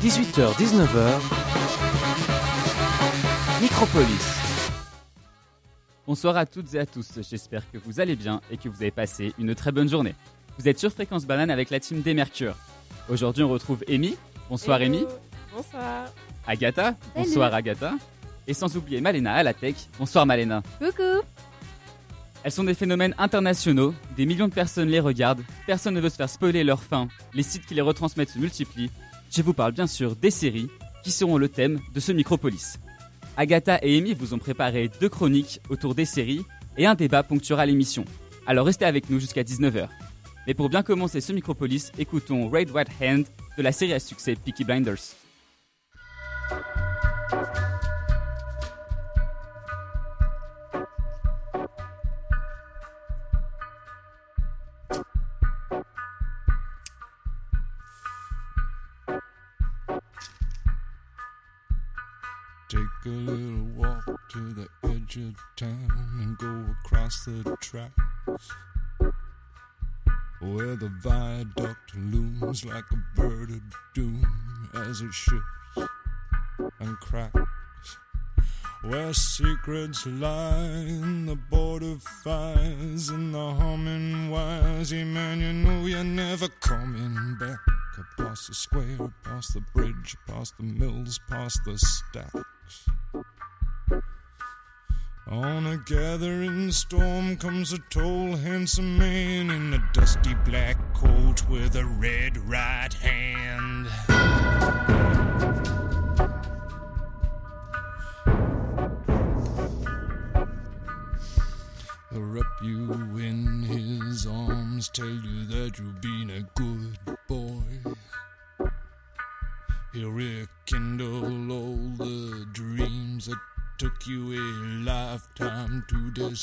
18h-19h, Micropolis. Bonsoir à toutes et à tous, j'espère que vous allez bien et que vous avez passé une très bonne journée. Vous êtes sur Fréquence Banane avec la team des Mercure. Aujourd'hui on retrouve Amy. Bonsoir Hello. Amy. Bonsoir. Agatha. Bonsoir Agatha. Et sans oublier Malena à la tech. Bonsoir Malena. Coucou. Elles sont des phénomènes internationaux, des millions de personnes les regardent, personne ne veut se faire spoiler leur fin, les sites qui les retransmettent se multiplient. Je vous parle bien sûr des séries qui seront le thème de ce Micropolis. Agatha et Amy vous ont préparé deux chroniques autour des séries et un débat ponctuera l'émission. Alors restez avec nous jusqu'à 19h. Mais pour bien commencer ce Micropolis, écoutons Raid White Hand de la série à succès Peaky Blinders. A little walk to the edge of town and go across the tracks. Where the viaduct looms like a bird of doom as it shifts and cracks. Where secrets lie in the border fires and the humming wires. Yeah, man, you know you're never coming back. Past the square, past the bridge, past the mills, past the stacks. On a gathering storm comes a tall, handsome man in a dusty black coat with a red right hand. He'll wrap you in his arms, tell you that you've been a good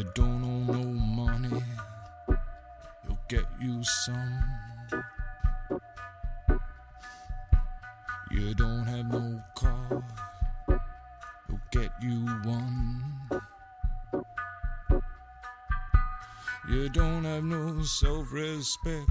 You don't owe no money, he'll get you some. You don't have no car, he'll get you one. You don't have no self respect,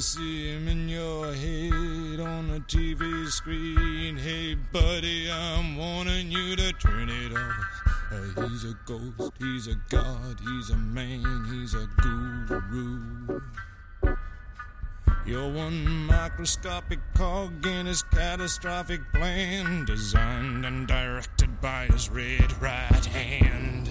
See him in your head on the TV screen. Hey, buddy, I'm warning you to turn it off. Uh, he's a ghost, he's a god, he's a man, he's a guru. You're one microscopic cog in his catastrophic plan, designed and directed by his red right hand.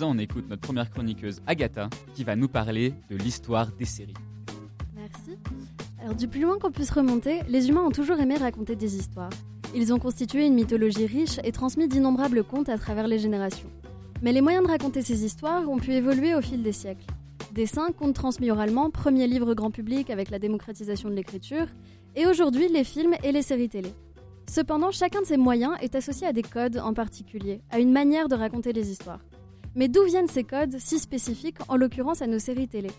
On écoute notre première chroniqueuse Agatha qui va nous parler de l'histoire des séries. Merci. Alors du plus loin qu'on puisse remonter, les humains ont toujours aimé raconter des histoires. Ils ont constitué une mythologie riche et transmis d'innombrables contes à travers les générations. Mais les moyens de raconter ces histoires ont pu évoluer au fil des siècles. Dessins, contes transmis oralement, premier livre grand public avec la démocratisation de l'écriture, et aujourd'hui les films et les séries télé. Cependant, chacun de ces moyens est associé à des codes en particulier, à une manière de raconter les histoires. Mais d'où viennent ces codes si spécifiques, en l'occurrence à nos séries télé?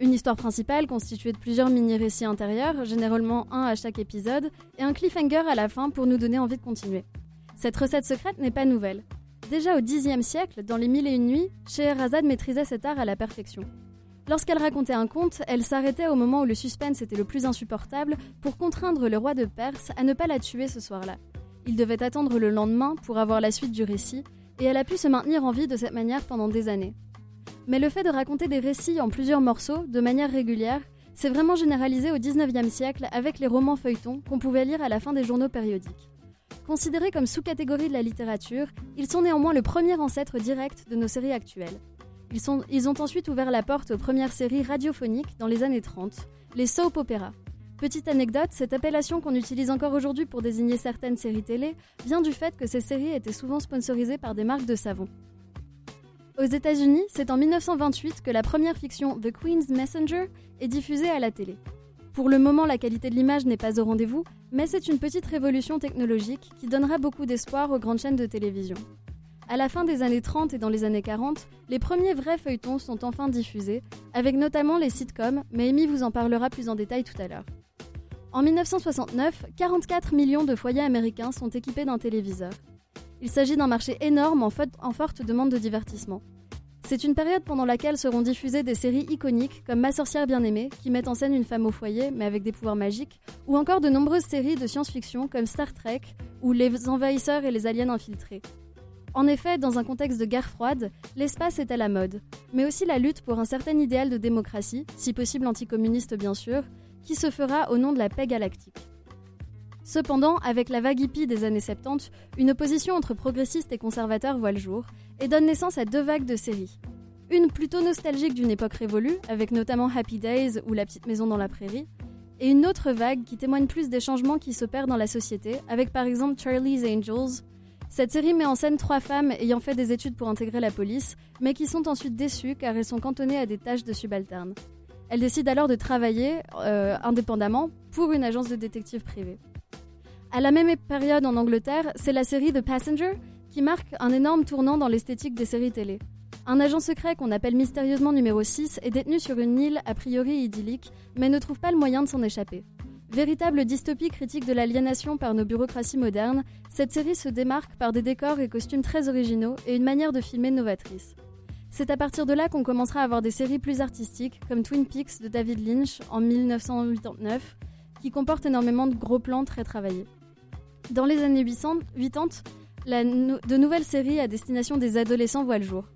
Une histoire principale constituée de plusieurs mini-récits intérieurs, généralement un à chaque épisode, et un cliffhanger à la fin pour nous donner envie de continuer. Cette recette secrète n'est pas nouvelle. Déjà au Xe siècle, dans les Mille et une nuits, Scheherazade maîtrisait cet art à la perfection. Lorsqu'elle racontait un conte, elle s'arrêtait au moment où le suspense était le plus insupportable pour contraindre le roi de Perse à ne pas la tuer ce soir-là. Il devait attendre le lendemain pour avoir la suite du récit, et elle a pu se maintenir en vie de cette manière pendant des années. Mais le fait de raconter des récits en plusieurs morceaux, de manière régulière, s'est vraiment généralisé au XIXe siècle avec les romans feuilletons qu'on pouvait lire à la fin des journaux périodiques. Considérés comme sous-catégorie de la littérature, ils sont néanmoins le premier ancêtre direct de nos séries actuelles. Ils, ils ont ensuite ouvert la porte aux premières séries radiophoniques dans les années 30, les soap opéras. Petite anecdote, cette appellation qu'on utilise encore aujourd'hui pour désigner certaines séries télé vient du fait que ces séries étaient souvent sponsorisées par des marques de savon. Aux États-Unis, c'est en 1928 que la première fiction The Queen's Messenger est diffusée à la télé. Pour le moment, la qualité de l'image n'est pas au rendez-vous, mais c'est une petite révolution technologique qui donnera beaucoup d'espoir aux grandes chaînes de télévision. À la fin des années 30 et dans les années 40, les premiers vrais feuilletons sont enfin diffusés, avec notamment les sitcoms, mais Amy vous en parlera plus en détail tout à l'heure. En 1969, 44 millions de foyers américains sont équipés d'un téléviseur. Il s'agit d'un marché énorme en, forte demande de divertissement. C'est une période pendant laquelle seront diffusées des séries iconiques comme Ma sorcière bien-aimée, qui met en scène une femme au foyer mais avec des pouvoirs magiques, ou encore de nombreuses séries de science-fiction comme Star Trek ou Les envahisseurs et les aliens infiltrés. En effet, dans un contexte de guerre froide, l'espace est à la mode, mais aussi la lutte pour un certain idéal de démocratie, si possible anticommuniste bien sûr, qui se fera au nom de la paix galactique. Cependant, avec la vague hippie des années 70, une opposition entre progressistes et conservateurs voit le jour et donne naissance à deux vagues de séries. Une plutôt nostalgique d'une époque révolue, avec notamment Happy Days ou La petite maison dans la prairie, et une autre vague qui témoigne plus des changements qui s'opèrent dans la société, avec par exemple Charlie's Angels. Cette série met en scène trois femmes ayant fait des études pour intégrer la police, mais qui sont ensuite déçues car elles sont cantonnées à des tâches de subalternes. Elles décident alors de travailler euh, indépendamment pour une agence de détectives privée. À la même période en Angleterre, c'est la série The Passenger qui marque un énorme tournant dans l'esthétique des séries télé. Un agent secret qu'on appelle mystérieusement numéro 6 est détenu sur une île a priori idyllique, mais ne trouve pas le moyen de s'en échapper. Véritable dystopie critique de l'aliénation par nos bureaucraties modernes, cette série se démarque par des décors et costumes très originaux et une manière de filmer novatrice. C'est à partir de là qu'on commencera à avoir des séries plus artistiques, comme Twin Peaks de David Lynch en 1989, qui comportent énormément de gros plans très travaillés. Dans les années 80, de nouvelles séries à destination des adolescents voient le jour.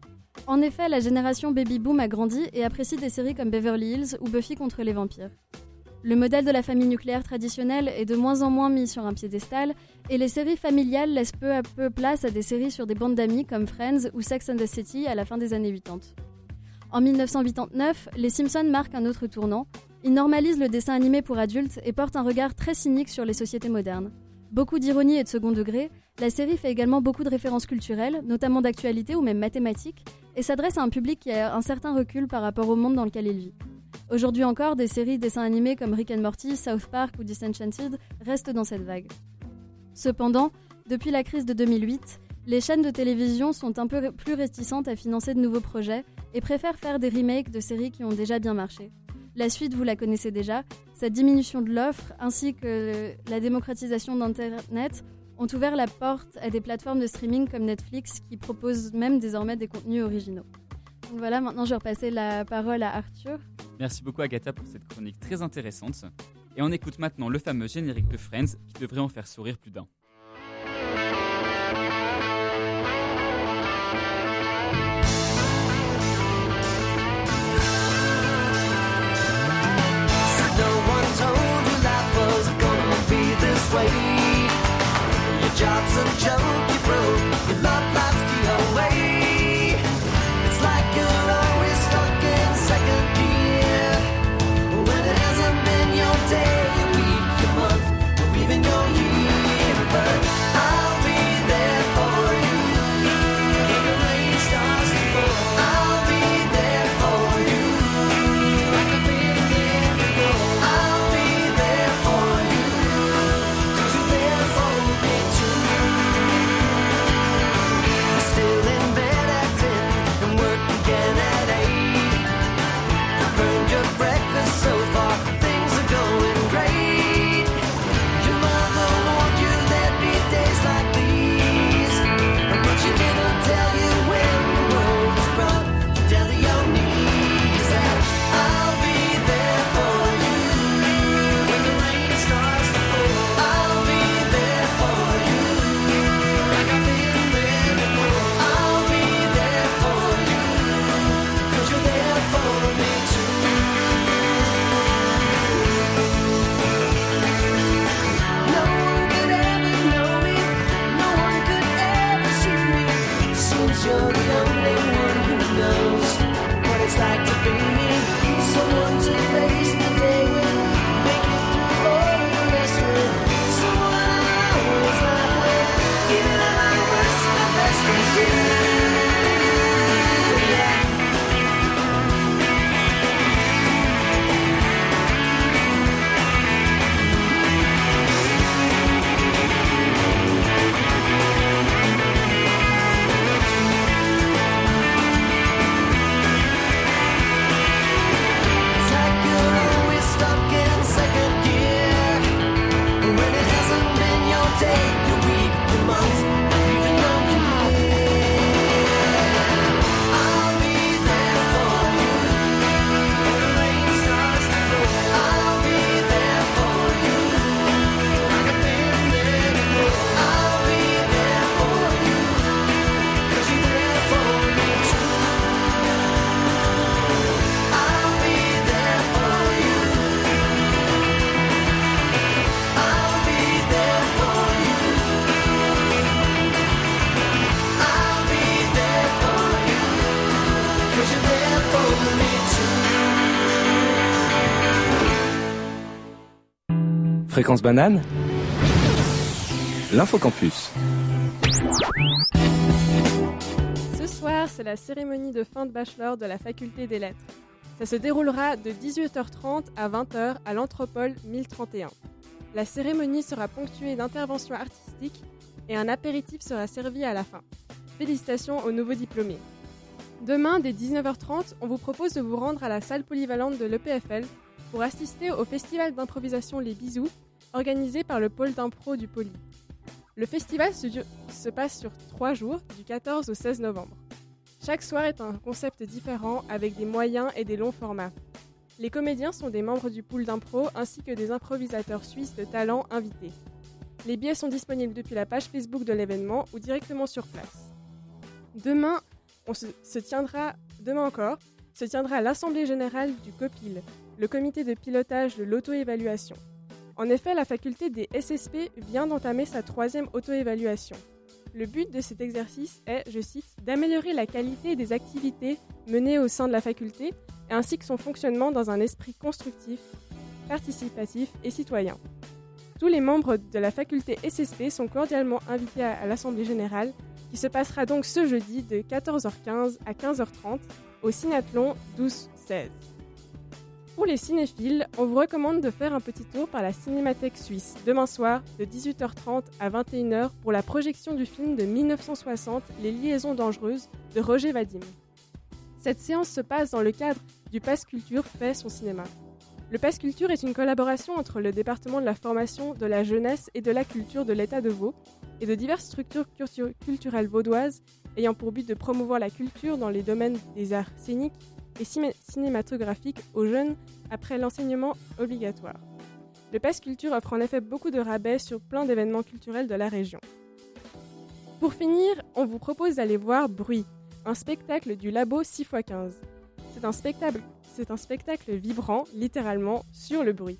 En effet, la génération baby boom a grandi et apprécie des séries comme Beverly Hills ou Buffy contre les vampires. Le modèle de la famille nucléaire traditionnelle est de moins en moins mis sur un piédestal, et les séries familiales laissent peu à peu place à des séries sur des bandes d'amis comme Friends ou Sex and the City à la fin des années 80. En 1989, Les Simpsons marquent un autre tournant. Ils normalisent le dessin animé pour adultes et portent un regard très cynique sur les sociétés modernes. Beaucoup d'ironie et de second degré, la série fait également beaucoup de références culturelles, notamment d'actualité ou même mathématiques, et s'adresse à un public qui a un certain recul par rapport au monde dans lequel il vit. Aujourd'hui encore, des séries de dessins animés comme Rick and Morty, South Park ou Disenchanted restent dans cette vague. Cependant, depuis la crise de 2008, les chaînes de télévision sont un peu plus réticentes à financer de nouveaux projets et préfèrent faire des remakes de séries qui ont déjà bien marché. La suite, vous la connaissez déjà, cette diminution de l'offre ainsi que la démocratisation d'Internet ont ouvert la porte à des plateformes de streaming comme Netflix qui proposent même désormais des contenus originaux. Donc voilà, maintenant je vais repasser la parole à Arthur. Merci beaucoup Agatha pour cette chronique très intéressante. Et on écoute maintenant le fameux générique de Friends qui devrait en faire sourire plus d'un. Fréquence banane L'infocampus. Ce soir, c'est la cérémonie de fin de bachelor de la faculté des lettres. Ça se déroulera de 18h30 à 20h à l'Anthropole 1031. La cérémonie sera ponctuée d'interventions artistiques et un apéritif sera servi à la fin. Félicitations aux nouveaux diplômés. Demain, dès 19h30, on vous propose de vous rendre à la salle polyvalente de l'EPFL pour assister au festival d'improvisation Les Bisous, organisé par le pôle d'impro du Poly. Le festival se, se passe sur trois jours, du 14 au 16 novembre. Chaque soir est un concept différent avec des moyens et des longs formats. Les comédiens sont des membres du pool d'impro ainsi que des improvisateurs suisses de talent invités. Les billets sont disponibles depuis la page Facebook de l'événement ou directement sur place. Demain, on tiendra, demain encore, se tiendra l'Assemblée générale du COPIL, le comité de pilotage de l'auto-évaluation. En effet, la faculté des SSP vient d'entamer sa troisième auto-évaluation. Le but de cet exercice est, je cite, d'améliorer la qualité des activités menées au sein de la faculté ainsi que son fonctionnement dans un esprit constructif, participatif et citoyen. Tous les membres de la faculté SSP sont cordialement invités à, l'Assemblée générale qui se passera donc ce jeudi de 14h15 à 15h30 au Cinathlon 12-16. Pour les cinéphiles, on vous recommande de faire un petit tour par la Cinémathèque suisse demain soir de 18h30 à 21h pour la projection du film de 1960 Les liaisons dangereuses de Roger Vadim. Cette séance se passe dans le cadre du Pass Culture fait son cinéma. Le Pass Culture est une collaboration entre le département de la formation, de la jeunesse et de la culture de l'État de Vaud et de diverses structures culturelles vaudoises ayant pour but de promouvoir la culture dans les domaines des arts scéniques, et cinématographique aux jeunes après l'enseignement obligatoire. Le Pass Culture offre en effet beaucoup de rabais sur plein d'événements culturels de la région. Pour finir, on vous propose d'aller voir Bruit, un spectacle du Labo 6x15. C'est un spectacle, c'est un spectacle vibrant, littéralement, sur le bruit.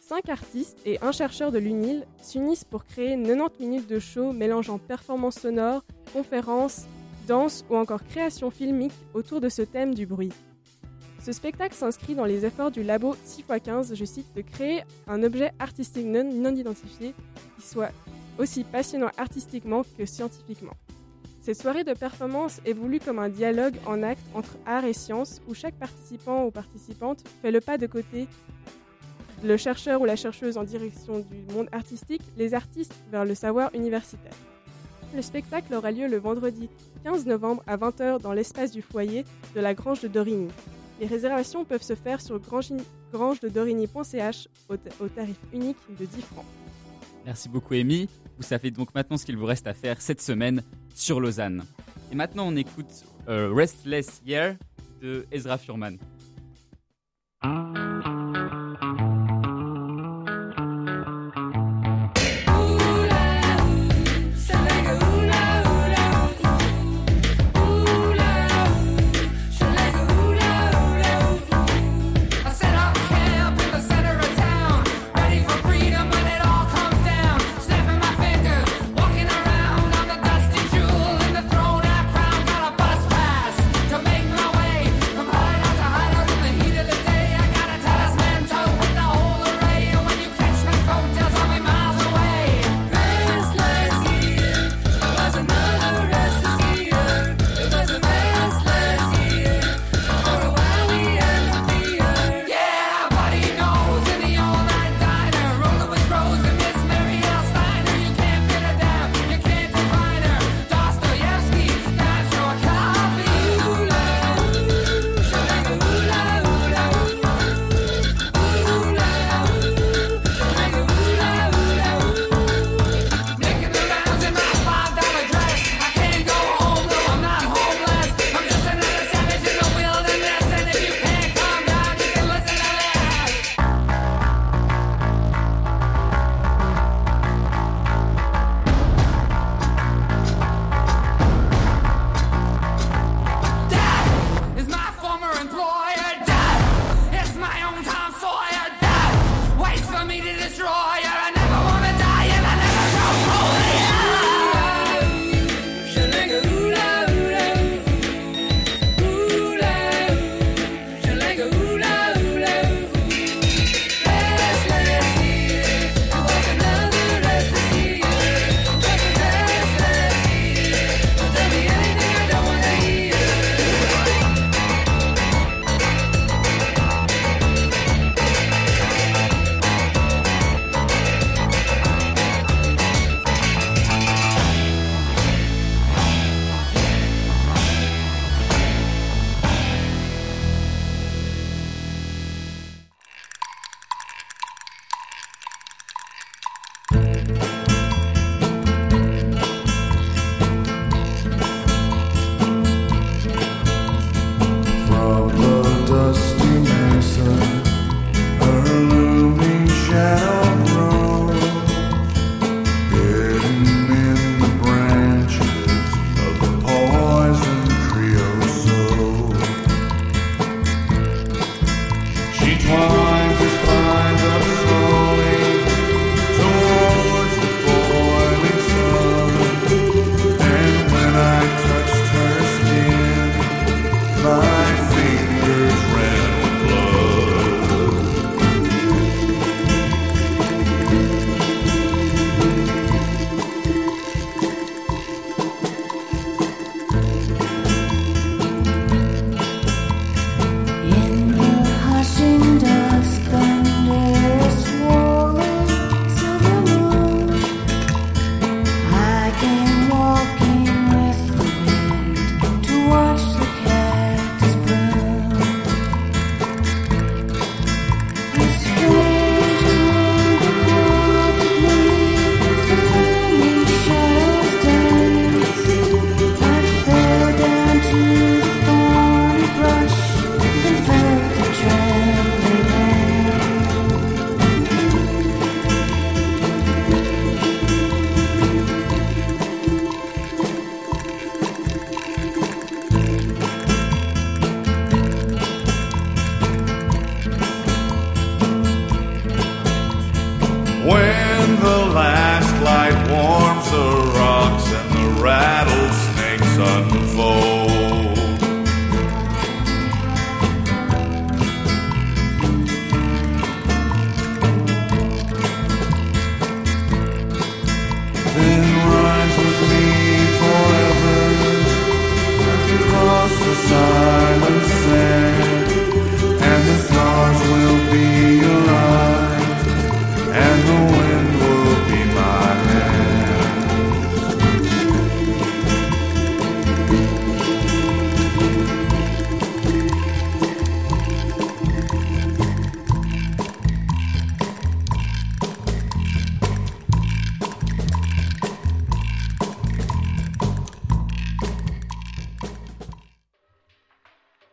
Cinq artistes et un chercheur de l'UNIL s'unissent pour créer 90 minutes de show mélangeant performances sonores, conférences, danse ou encore création filmique autour de ce thème du bruit. Ce spectacle s'inscrit dans les efforts du labo 6x15, je cite, de créer un objet artistique non, identifié qui soit aussi passionnant artistiquement que scientifiquement. Cette soirée de performance est voulue comme un dialogue en acte entre art et science où chaque participant ou participante fait le pas de côté le chercheur ou la chercheuse en direction du monde artistique, les artistes vers le savoir universitaire. Le spectacle aura lieu le vendredi 15 novembre à 20h dans l'espace du foyer de la Grange de Dorigny. Les réservations peuvent se faire sur grange-de-dorigny.ch au, au, tarif unique de 10 francs. Merci beaucoup, Amy. Vous savez donc maintenant ce qu'il vous reste à faire cette semaine sur Lausanne. Et maintenant, on écoute euh, Restless Year de Ezra Furman. when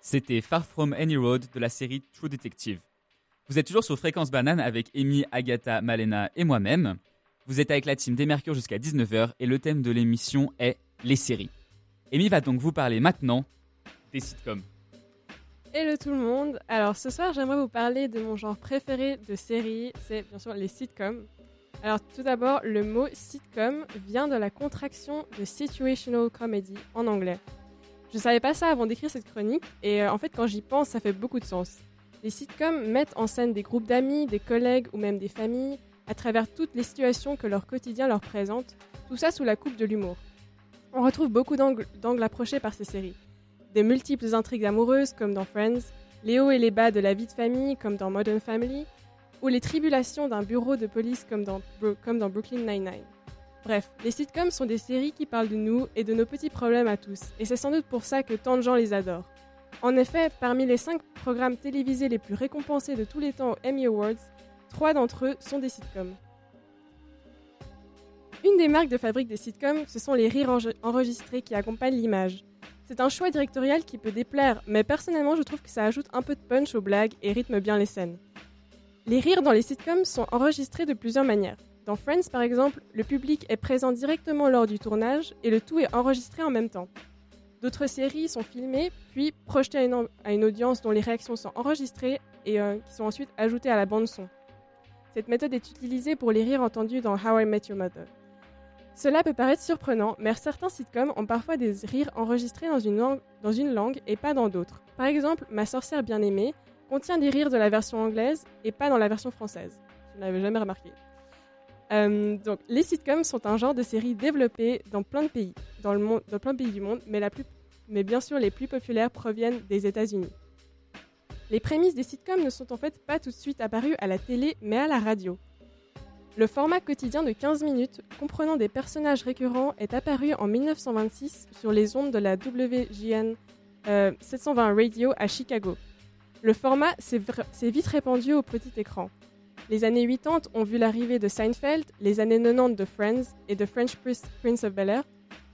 C'était Far From Any Road de la série True Detective. Vous êtes toujours sur Fréquence Banane avec Amy, Agatha, Malena et moi-même. Vous êtes avec la team des Mercure jusqu'à 19h et le thème de l'émission est les séries. Amy va donc vous parler maintenant des sitcoms. Hello tout le monde. Alors ce soir, j'aimerais vous parler de mon genre préféré de série, c'est bien sûr les sitcoms. Alors tout d'abord, le mot sitcom vient de la contraction de situational comedy en anglais. Je savais pas ça avant d'écrire cette chronique et euh, en fait quand j'y pense, ça fait beaucoup de sens. Les sitcoms mettent en scène des groupes d'amis, des collègues ou même des familles à travers toutes les situations que leur quotidien leur présente, tout ça sous la coupe de l'humour. On retrouve beaucoup d'angles approchés par ces séries. Des multiples intrigues amoureuses comme dans Friends, les hauts et les bas de la vie de famille comme dans Modern Family, ou les tribulations d'un bureau de police comme dans, Bro- comme dans Brooklyn Nine-Nine. Bref, les sitcoms sont des séries qui parlent de nous et de nos petits problèmes à tous, et c'est sans doute pour ça que tant de gens les adorent. En effet, parmi les 5 programmes télévisés les plus récompensés de tous les temps aux Emmy Awards, 3 d'entre eux sont des sitcoms. Une des marques de fabrique des sitcoms, ce sont les rires enre- enregistrés qui accompagnent l'image. C'est un choix directorial qui peut déplaire, mais personnellement je trouve que ça ajoute un peu de punch aux blagues et rythme bien les scènes. Les rires dans les sitcoms sont enregistrés de plusieurs manières. Dans Friends par exemple, le public est présent directement lors du tournage et le tout est enregistré en même temps. D'autres séries sont filmées, puis projetées à une, audience dont les réactions sont enregistrées et euh, qui sont ensuite ajoutées à la bande son. Cette méthode est utilisée pour les rires entendus dans How I Met Your Mother. Cela peut paraître surprenant, mais certains sitcoms ont parfois des rires enregistrés dans une langue, dans une langue et pas dans d'autres. Par exemple, Ma sorcière bien-aimée contient des rires de la version anglaise et pas dans la version française. Je ne l'avais jamais remarqué. Euh, les sitcoms sont un genre de série développé dans plein de pays, du monde, mais, bien sûr les plus populaires proviennent des États-Unis. Les prémices des sitcoms ne sont en fait pas tout de suite apparues à la télé, mais à la radio. Le format quotidien de 15 minutes, comprenant des personnages récurrents, est apparu en 1926 sur les ondes de la WGN euh, 720 Radio à Chicago. Le format s'est vite répandu au petit écran. Les années 80 ont vu l'arrivée de Seinfeld, les années 90 de Friends et de French Prince of Bel-Air,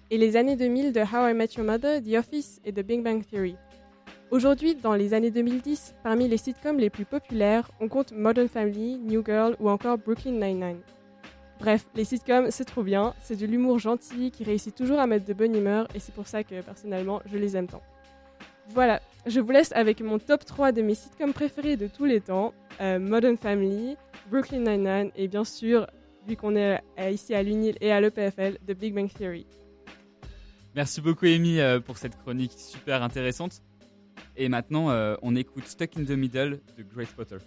et les années 2000 de How I Met Your Mother, The Office et de Big Bang Theory. Aujourd'hui, dans les années 2010, parmi les sitcoms les plus populaires, on compte Modern Family, New Girl ou encore Brooklyn Nine-Nine. Bref, les sitcoms, c'est trop bien, c'est de l'humour gentil qui réussit toujours à mettre de bonne humeur et c'est pour ça que personnellement, je les aime tant. Voilà, je vous laisse avec mon top 3 de mes sitcoms préférés de tous les temps, euh, Modern Family, Brooklyn Nine-Nine et bien sûr, vu qu'on est euh, ici à l'UNIL et à l'EPFL, de Big Bang Theory. Merci beaucoup Amy euh, pour cette chronique super intéressante. Et maintenant, on écoute Stuck in the Middle de Grace Potter.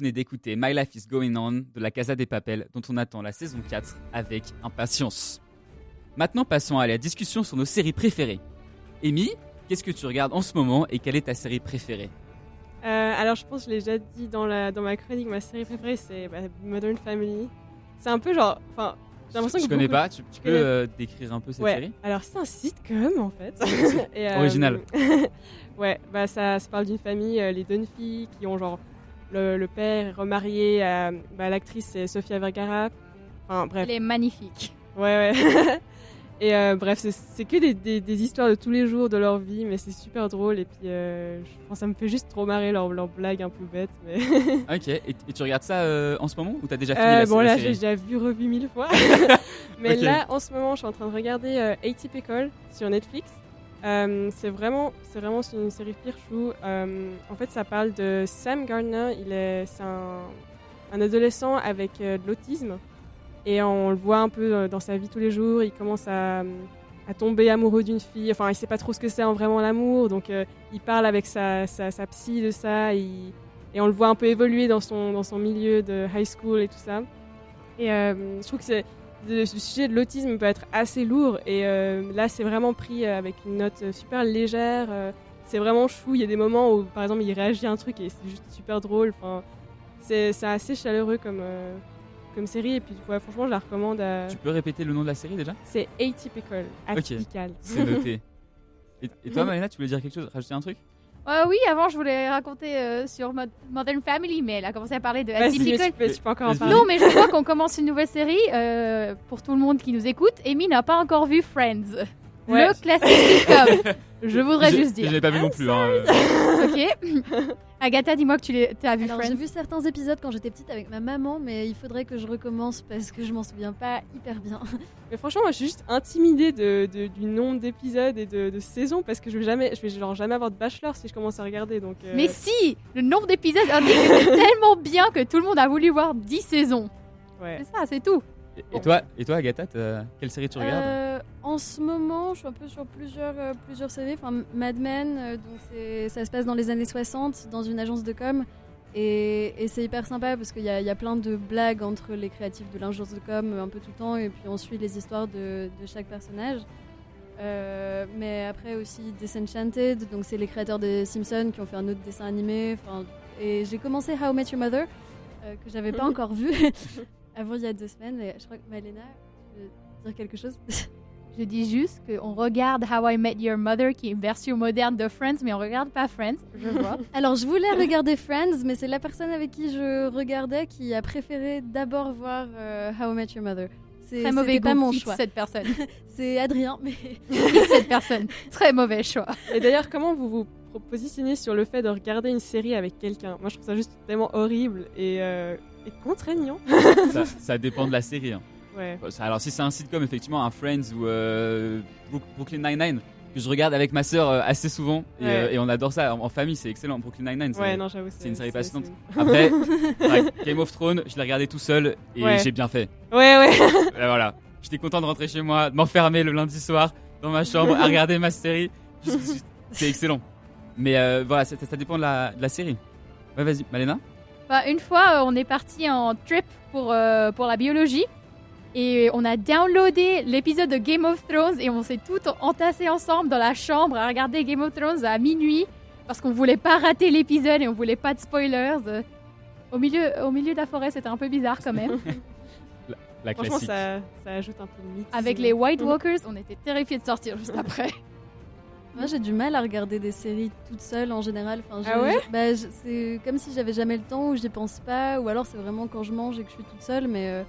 Venez d'écouter My Life is Going On de la Casa des Papels, dont on attend la saison 4 avec impatience. Maintenant, passons à la discussion sur nos séries préférées. Amy, qu'est-ce que tu regardes en ce moment et quelle est ta série préférée? Euh, alors, je pense que je l'ai déjà dit dans, la, dans ma chronique, ma série préférée, c'est bah, Modern Family. C'est un peu genre. Enfin, j'ai l'impression Je que. connais beaucoup- pas, tu, tu peux connais- euh, décrire un peu cette Ouais, série? Alors c'est un sitcom en fait. Et, euh, Original. ouais, bah ça, ça parle d'une famille, les deux filles qui ont genre. Le, le père est remarié à. Bah, L'actrice c'est Sofia Vergara. Enfin bref. Elle est magnifique. Ouais, ouais. et euh, bref, c'est- que des, des- des histoires de tous les jours de leur vie, mais c'est super drôle. Et puis, euh, je pense que ça me fait juste trop marrer leurs leur blagues un peu bêtes. Mais... Ok, et, et tu regardes ça euh, en ce moment ou t'as déjà fini Euh, la, bon, là, j'ai déjà vu, revu mille fois. mais là, en ce moment, je suis en train de regarder euh, Atypical sur Netflix. Euh, c'est vraiment, c'est vraiment une série pire chou. Euh, en fait, ça parle de Sam Gardner. Il est, c'est un, adolescent avec euh, de l'autisme et on le voit un peu euh, dans sa vie tous les jours. Il commence à, tomber amoureux d'une fille. Enfin, il sait pas trop ce que c'est en vraiment l'amour, donc il parle avec sa, sa, psy de ça. et on le voit un peu évoluer dans son, dans son milieu de high school et tout ça. Et je trouve que c'est, le, sujet de l'autisme peut être assez lourd. Et euh, là, c'est vraiment pris euh, avec une note super légère. euh, c'est vraiment chou. Il y a des moments où, par exemple, il réagit à un truc et c'est juste super drôle. Enfin, c'est, assez chaleureux comme, euh, comme série. Et puis, ouais, franchement, je la recommande. à- Tu peux répéter le nom de la série déjà? C'est atypical, atypical. C'est noté. Et, et toi, Malena, tu voulais dire quelque chose? Rajouter un truc? Euh, oui, avant, je voulais raconter euh, sur Mo- Modern Family, mais elle a commencé à parler de mais Atypical. tu peux, tu peux encore en parler. Non, mais je vois qu'on commence une nouvelle série. euh, pour tout le monde qui nous écoute, Amy n'a pas encore vu Friends. Ouais. Le classique sitcom. Je voudrais Je- juste Je dire. l'ai pas vu non plus. hein, euh. Ok. Agatha, dis-moi que tu as vu Alors j'ai Friends. vu certains épisodes quand j'étais petite avec ma maman, mais il faudrait que je recommence parce que je m'en souviens pas hyper bien. Mais franchement, moi, je suis juste intimidée de, de- du nombre d'épisodes et de, de saisons parce que je vais jamais, je vais genre jamais avoir de bachelor si je commence à regarder. Donc. euh, Mais si Le nombre d'épisodes indique que c'est tellement bien que tout le monde a voulu voir 10 saisons. Ouais. C'est ça, c'est tout. Et, et toi, et toi, Agatha, quelle série tu regardes? Euh, en ce moment, je suis un peu sur plusieurs, euh, plusieurs séries. Enfin, Mad Men, euh, donc ça se passe dans les années 60 dans une agence de com. Et, et c'est hyper sympa parce qu'il y, a- il y a plein de blagues entre les créatifs de l'agence de com euh, un peu tout le temps. Et puis on suit les histoires de, de chaque personnage. Euh, mais après aussi Disenchanted, donc c'est les créateurs des Simpsons qui ont fait un autre dessin animé. Et j'ai commencé How I Met Your Mother, que j'avais pas encore vu avant il y a deux semaines. Et je crois que Malena, tu veux dire quelque chose? Je dis juste qu'on regarde How I Met Your Mother, qui est une version moderne de Friends, mais on regarde pas Friends, je vois. Alors, je voulais regarder Friends, mais c'est la personne avec qui je regardais qui a préféré d'abord voir euh, How I Met Your Mother. C'est Très mauvais pas mon choix. cette personne. C'est Adrien, mais cette personne. Très mauvais choix. Et d'ailleurs, comment vous vous positionnez sur le fait de regarder une série avec quelqu'un? Moi, je trouve ça juste tellement horrible et, euh, et contraignant. ça, ça dépend de la série. hein. Ouais. Alors, si c'est un sitcom, effectivement, un Friends ou euh, Brook- Brooklyn Nine-Nine, que je regarde avec ma sœur euh, assez souvent, et, Ouais. euh, et on adore ça. En, en famille, c'est excellent. Brooklyn Nine-Nine, c'est- Ouais, non, j'avoue. c'est une série passionnante. Après, Game of Thrones, je l'ai regardé tout seul et Ouais. j'ai bien fait. Ouais, ouais. Et voilà. J'étais content de rentrer chez moi, de m'enfermer le lundi soir dans ma chambre à regarder ma série. C'est excellent. Mais euh, voilà, ça, ça dépend de la, de la série. Ouais, vas-y, Malena? Bah, une fois, euh, on est parti en trip pour, euh, pour la biologie. Et on a downloadé l'épisode de Game of Thrones et on s'est tout entassé ensemble dans la chambre à regarder Game of Thrones à minuit parce qu'on voulait pas rater l'épisode et on voulait pas de spoilers. Au milieu, au milieu de la forêt, c'était un peu bizarre quand même. La Franchement, classique. ça, ça ajoute un peu de mythe. Avec les White Walkers, on était terrifiés de sortir juste après. moi j'ai du mal à regarder des séries toute seule en général. Enfin, je- Ah ouais? je- bah, je- C'est comme si j'avais jamais le temps ou j'y pense pas, ou alors c'est vraiment quand je mange et que je suis toute seule. Mais, euh,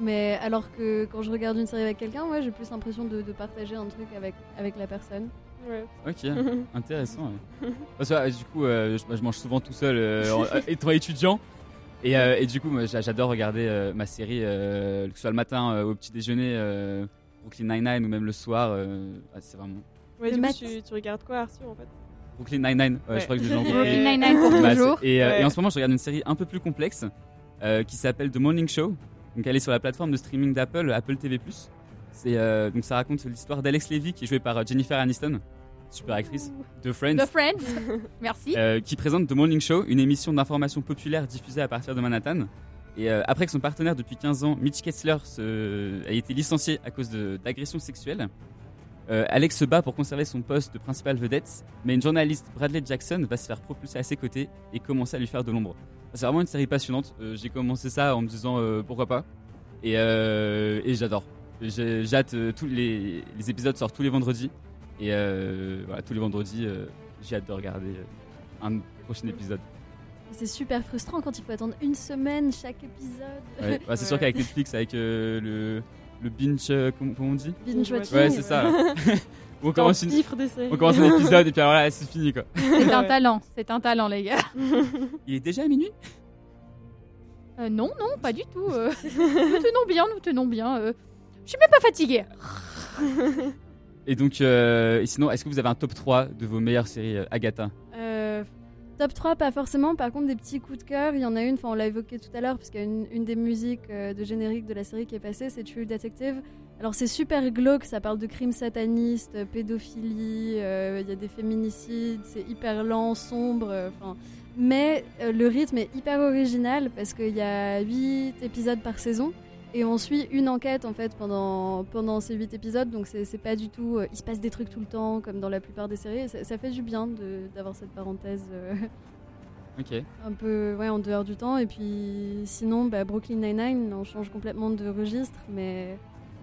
mais alors que quand je regarde une série avec quelqu'un, ouais, j'ai plus l'impression de, de partager un truc avec, avec la personne. Ouais. Ok, intéressant. ouais. Parce que, du coup, euh, je, moi, je mange souvent tout seul, euh, étant étudiant. Et, euh, et du coup, j'adore regarder euh, ma série, euh, que ce soit le matin euh, au petit déjeuner, euh, Brooklyn Nine-Nine, ou même le soir. euh, ah, c'est vraiment. Ouais, du coup, tu, tu regardes quoi, Arthur, en fait? Brooklyn Nine-Nine, ouais, Ouais. je crois que compris. Brooklyn Nine-Nine Bah, c'est- et, euh, Ouais. et en ce moment, je regarde une série un peu plus complexe euh, qui s'appelle The Morning Show. Donc, elle est sur la plateforme de streaming d'Apple, Apple TV+. C'est euh, donc ça raconte l'histoire d'Alex Levy qui est joué par euh, Jennifer Aniston, super actrice de Friends, The Friends. Merci. euh, qui présente The Morning Show, une émission d'information populaire diffusée à partir de Manhattan. Et euh, après que son partenaire depuis 15 ans, Mitch Kessler, se- a été licencié à cause d'agressions sexuelles, Alex se bat pour conserver son poste de principal vedette, mais une journaliste, Bradley Jackson, va se faire propulser à ses côtés et commencer à lui faire de l'ombre. C'est vraiment une série passionnante. Euh, J'ai commencé ça en me disant euh, pourquoi pas. Et, euh, et j'adore. J'ai hâte, euh, tous les, les épisodes sortent tous les vendredis. Et euh, voilà, tous les vendredis, euh, j'ai hâte de regarder euh, un prochain épisode. C'est super frustrant quand il faut attendre une semaine chaque épisode. Ouais, bah, c'est sûr qu'avec Netflix, avec euh, le, le binge, euh, comment, comment on dit? Binge watching. Ouais, c'est ça. on, commence une- on commence un épisode et puis alors là, c'est fini quoi. C'est un talent. C'est un talent, les gars. Il est déjà à minuit? Euh, non, non, pas du tout. euh. nous tenons bien, nous tenons bien. euh. Je suis même pas fatiguée. Et donc, euh, et sinon, est-ce que vous avez un top 3 de vos meilleures séries euh, Agatha? Euh, top 3, pas forcément. Par contre, des petits coups de cœur. Il y en a une, enfin, on l'a évoqué tout à l'heure, parce qu'il y a une, une des musiques euh, de générique de la série qui est passée, c'est True Detective. Alors, c'est super glauque, ça parle de crimes satanistes, euh, pédophilie, euh, il y a des féminicides, c'est hyper lent, sombre. euh, mais euh, le rythme est hyper original parce qu'il y a 8 épisodes par saison. Et on suit une enquête en fait pendant, pendant ces 8 épisodes, donc c'est pas du tout. il se passe des trucs tout le temps, comme dans la plupart des séries. Ça, ça fait du bien d'avoir cette parenthèse un peu ouais, en dehors du temps. Et puis sinon, bah, Brooklyn Nine-Nine, on change complètement de registre, mais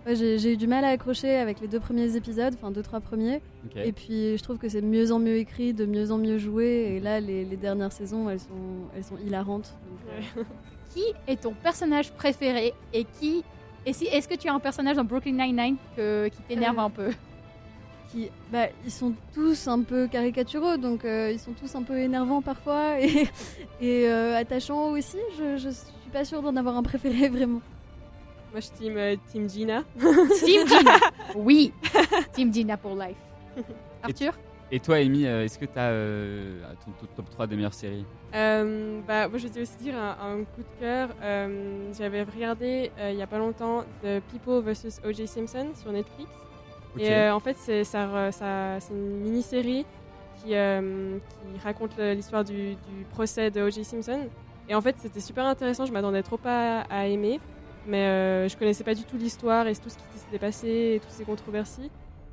Ouais, j'ai eu du mal à accrocher avec les deux premiers épisodes, enfin deux trois premiers. Et puis je trouve que c'est de mieux en mieux écrit, de mieux en mieux joué. Et là, les, les dernières saisons, elles sont, elles sont hilarantes. Donc, euh, Qui est ton personnage préféré et qui. Et si, est-ce que tu as un personnage dans Brooklyn Nine-Nine qui t'énerve Euh, un peu? qui, bah, ils sont tous un peu caricatureux, donc euh, ils sont tous un peu énervants parfois et, et euh, attachants aussi. Je, je suis pas sûre d'en avoir un préféré vraiment. Moi, je team, euh, team Gina? Team Gina Oui Team Gina pour life. Arthur? Et toi, Amy, euh, est-ce que tu as ton, ton top 3 des meilleures séries? Euh, bah, moi, je vais aussi dire un, un coup de cœur. Euh, J'avais regardé euh, il y a pas longtemps The People vs. O.J. Simpson sur Netflix. Ok. Et euh, en fait, c'est ça, re- ça- c'est une mini-série qui, euh, qui raconte le- l'histoire du, du procès de O.J. Simpson. Et en fait, c'était super intéressant. Je m'attendais trop pas à, à aimer. Mais euh, je connaissais pas du tout l'histoire et tout ce qui s'était passé et toutes ces controversies.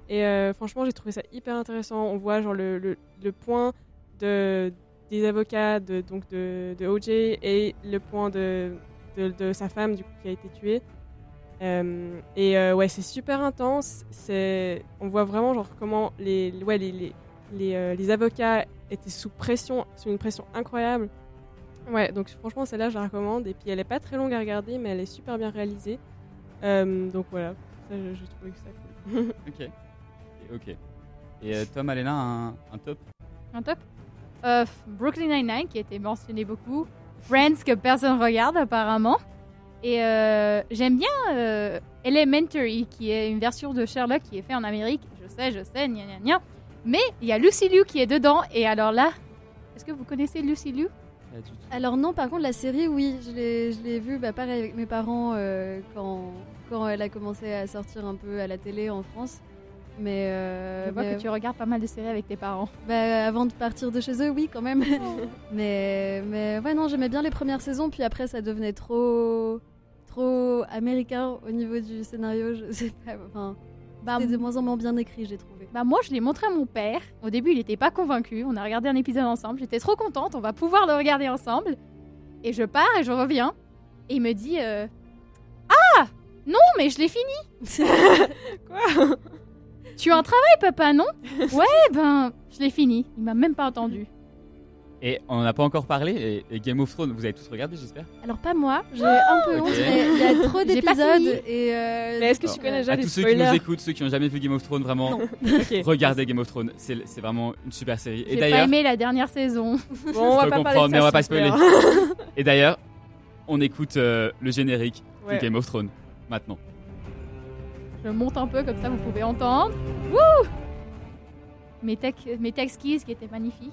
Et euh, franchement, j'ai trouvé ça hyper intéressant. On voit genre le, le, le point de, des avocats de, donc de, de OJ et le point de, de, sa femme du coup, qui a été tuée. Euh, et ouais, c'est super intense. On voit vraiment genre comment les, ouais, les, les, les avocats étaient sous pression, sous une pression incroyable. Ouais, donc franchement, celle-là, je la recommande. Et puis, elle est pas très longue à regarder, mais elle est super bien réalisée. Euh, donc voilà, ça, je, je trouvais que ça cool. Ok. Et- Ok. Et euh, toi, Malena, un, un top? Un top? Euh, Brooklyn Nine-Nine qui a été mentionné beaucoup. Friends que personne regarde apparemment. Et euh, j'aime bien euh, Elementary qui est une version de Sherlock qui est fait en Amérique. Je sais, je sais, gna gna gna. Mais il y a Lucy Liu qui est dedans. Et alors là, est-ce que vous connaissez Lucy Liu? Pas du tout. Alors non, par contre, la série, oui, je l'ai, je l'ai vue, bah, pareil avec mes parents euh, quand, quand elle a commencé à sortir un peu à la télé en France. Mais, euh, Je vois mais- que tu regardes pas mal de séries avec tes parents. bah, avant de partir de chez eux, oui, quand même. mais, mais ouais, non, j'aimais bien les premières saisons, puis après, ça devenait trop, trop américain au niveau du scénario. Je sais pas, enfin, Bah, c'était de moins en moins bien écrit, j'ai trouvé. Bah moi, je l'ai montré à mon père. Au début, il n'était pas convaincu. On a regardé un épisode ensemble. J'étais trop contente. On va pouvoir le regarder ensemble. Et je pars et je reviens. Et il me dit euh, Ah Non, mais je l'ai fini. Quoi? Tu as un travail, papa, non? Ouais, ben, je l'ai fini. Il m'a même pas entendu. Et on n'en a pas encore parlé. Et, et Game of Thrones, vous avez tous regardé, j'espère Alors pas moi, j'ai un peu honte, mais il y a trop J'ai pas fini. d'épisodes et. euh, Mais est-ce que Alors, tu connais déjà À les tous ceux qui nous écoutent, ceux qui n'ont jamais vu Game of Thrones, vraiment, regardez Game of Thrones. C'est c'est vraiment une super série. Et J'ai pas d'ailleurs, aimé la dernière saison. Bon, on va pas comprendre, de mais on va pas super. et d'ailleurs, on écoute euh, le générique Ouais. de Game of Thrones maintenant. Je monte un peu comme ça, vous pouvez entendre. Wouh Mes tech, mes tech skis qui étaient magnifiques.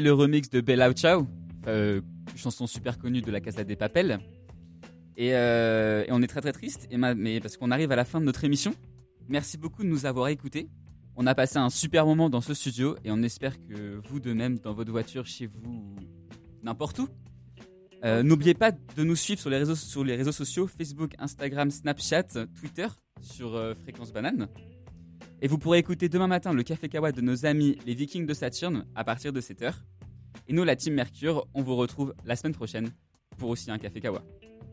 Le remix de Bella Ciao, euh, chanson super connue de la Casa des Papel. Et, euh, et on est très très triste, et ma- mais parce qu'on arrive à la fin de notre émission. Merci beaucoup de nous avoir écoutés. On a passé un super moment dans ce studio et on espère que vous de même dans votre voiture, chez vous, ou n'importe où. Euh, N'oubliez pas de nous suivre sur les, réseaux, sur les réseaux sociaux Facebook, Instagram, Snapchat, Twitter sur Fréquence Banane. Et vous pourrez écouter demain matin le Café Kawa de nos amis les Vikings de Saturne à partir de 7h. Et nous, la Team Mercure, on vous retrouve la semaine prochaine pour aussi un Café Kawa.